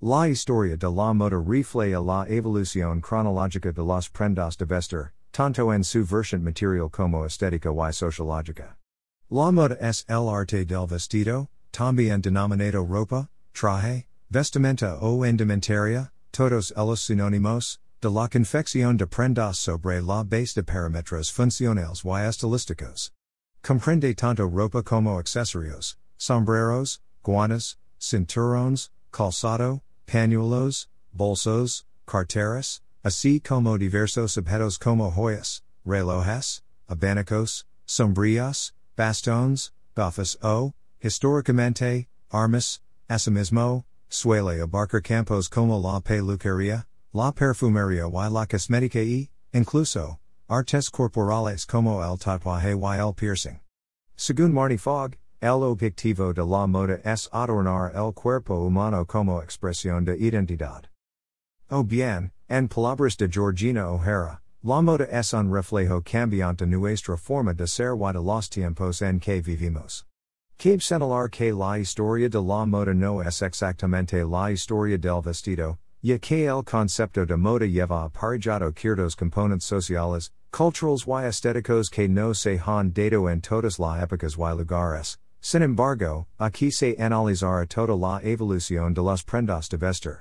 La historia de la moda refleja la evolución cronológica de las prendas de vestir, tanto en su versión material como estética y sociológica. La moda es el arte del vestido, también denominado ropa, traje, vestimenta o indumentaria, todos los sinónimos, de la confección de prendas sobre la base de parámetros funcionales y estilísticos. Comprende tanto ropa como accesorios, sombreros, guanas, cinturones, calzado, pañuelos, bolsos, carteras, así como diversos objetos como joyas, relojes, abanicos, sombrillas, bastones, gafas o, históricamente, armas, asimismo, suele abarcar campos como la peluquería, la perfumería y la cosmética y, incluso, artes corporales como el tatuaje y el piercing. Según Marnie Fogg, el objetivo de la moda es adornar el cuerpo humano como expresión de identidad. O bien, en palabras de Georgina O'Hara, la moda es un reflejo cambiante nuestra forma de ser y de los tiempos en que vivimos. Cabe señalar que la historia de la moda no es exactamente la historia del vestido, ya que el concepto de moda lleva aparejado ciertos componentes sociales, culturales y estéticos que no se han dado en todas las épocas y lugares, sin embargo, aquí se analizará toda la evolución de las prendas de vestir.